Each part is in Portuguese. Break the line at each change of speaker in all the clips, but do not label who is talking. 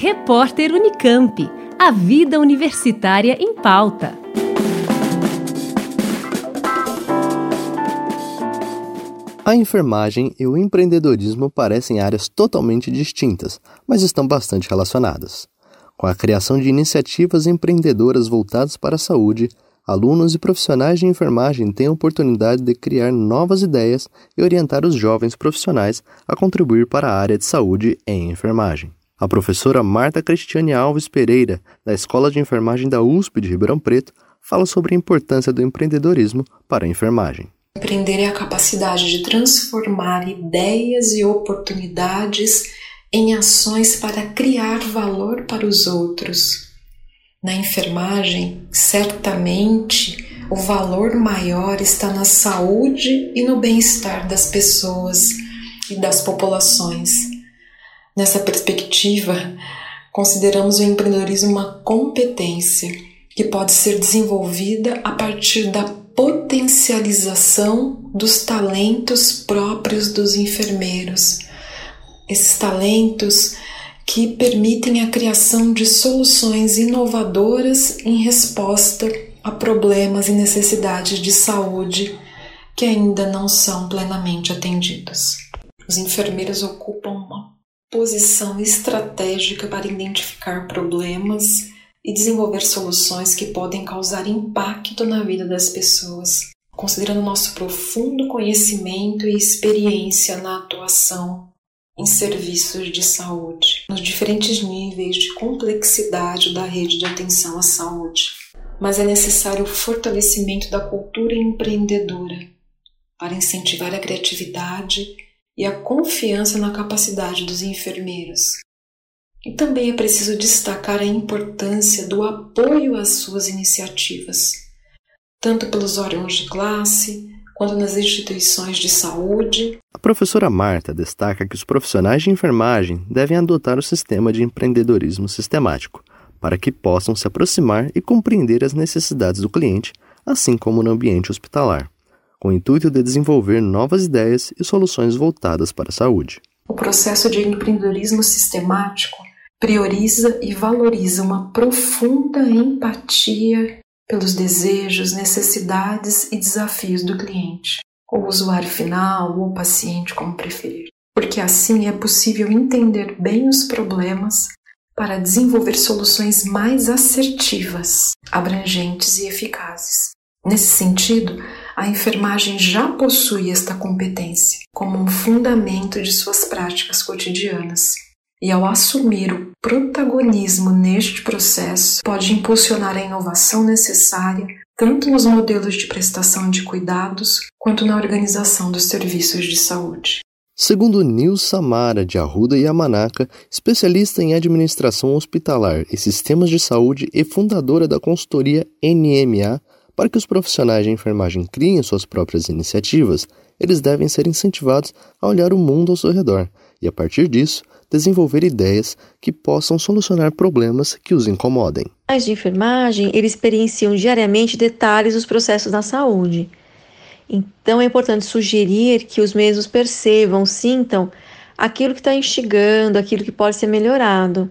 Repórter Unicamp. A vida universitária em pauta.
A enfermagem e o empreendedorismo parecem áreas totalmente distintas, mas estão bastante relacionadas. Com a criação de iniciativas empreendedoras voltadas para a saúde, alunos e profissionais de enfermagem têm a oportunidade de criar novas ideias e orientar os jovens profissionais a contribuir para a área de saúde em enfermagem. A professora Marta Cristiane Alves Pereira, da Escola de Enfermagem da USP de Ribeirão Preto, fala sobre a importância do empreendedorismo para a enfermagem.
Empreender é a capacidade de transformar ideias e oportunidades em ações para criar valor para os outros na enfermagem, certamente o valor maior está na saúde e no bem-estar das pessoas e das populações. Nessa perspectiva, consideramos o empreendedorismo uma competência que pode ser desenvolvida a partir da potencialização dos talentos próprios dos enfermeiros. Esses talentos que permitem a criação de soluções inovadoras em resposta a problemas e necessidades de saúde que ainda não são plenamente atendidos. Os enfermeiros ocupam posição estratégica para identificar problemas e desenvolver soluções que podem causar impacto na vida das pessoas, considerando nosso profundo conhecimento e experiência na atuação em serviços de saúde, nos diferentes níveis de complexidade da rede de atenção à saúde. Mas é necessário o fortalecimento da cultura empreendedora para incentivar a criatividade e a confiança na capacidade dos enfermeiros. E também é preciso destacar a importância do apoio às suas iniciativas, tanto pelos órgãos de classe, quanto nas instituições de saúde.
A professora Marta destaca que os profissionais de enfermagem devem adotar o sistema de empreendedorismo sistemático, para que possam se aproximar e compreender as necessidades do cliente, assim como no ambiente hospitalar, com o intuito de desenvolver novas ideias e soluções voltadas para a saúde.
O processo de empreendedorismo sistemático prioriza e valoriza uma profunda empatia pelos desejos, necessidades e desafios do cliente, ou usuário final, ou paciente, como preferir. Porque assim é possível entender bem os problemas para desenvolver soluções mais assertivas, abrangentes e eficazes. Nesse sentido, a enfermagem já possui esta competência como um fundamento de suas práticas cotidianas e ao assumir o protagonismo neste processo, pode impulsionar a inovação necessária tanto nos modelos de prestação de cuidados quanto na organização dos serviços de saúde.
Segundo Nil Samara, de Arruda e Yamanaka, especialista em administração hospitalar e sistemas de saúde e fundadora da consultoria NMA, para que os profissionais de enfermagem criem suas próprias iniciativas, eles devem ser incentivados a olhar o mundo ao seu redor e, a partir disso, desenvolver ideias que possam solucionar problemas que os incomodem.
Os de enfermagem, eles experienciam diariamente detalhes dos processos da saúde. Então é importante sugerir que os mesmos percebam, sintam aquilo que está instigando, aquilo que pode ser melhorado.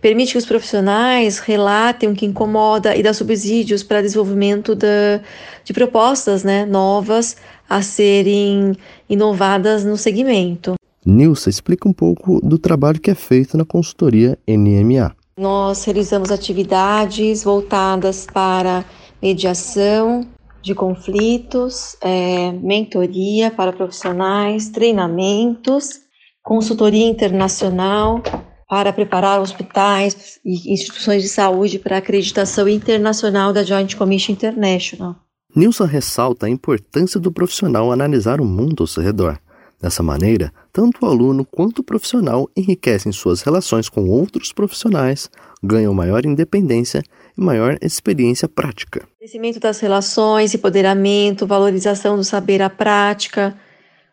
Permite que os profissionais relatem o que incomoda e dá subsídios para desenvolvimento da, de propostas né, novas a serem inovadas no segmento.
Nilsa explica um pouco do trabalho que é feito na consultoria NMA.
Nós realizamos atividades voltadas para mediação de conflitos, é, mentoria para profissionais, treinamentos, consultoria internacional para preparar hospitais e instituições de saúde para a acreditação internacional da Joint Commission International.
Nilson ressalta a importância do profissional analisar o mundo ao seu redor Dessa maneira, tanto o aluno quanto o profissional enriquecem suas relações com outros profissionais, ganham maior independência e maior experiência prática.
Crescimento das relações, empoderamento, valorização do saber à prática,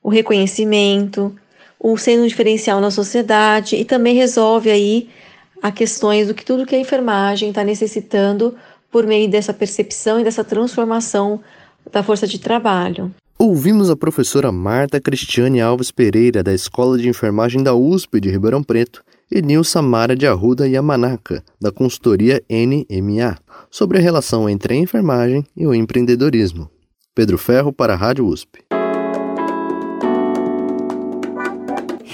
o reconhecimento, o sendo um diferencial na sociedade e também resolve aí a questões do que tudo que a enfermagem está necessitando por meio dessa percepção e dessa transformação da força de trabalho.
Ouvimos a professora Marta Cristiane Alves Pereira, da Escola de Enfermagem da USP de Ribeirão Preto, e Nilsa Mara de Arruda Yamanaka, da consultoria NMA, sobre a relação entre a enfermagem e o empreendedorismo. Pedro Ferro para a Rádio USP.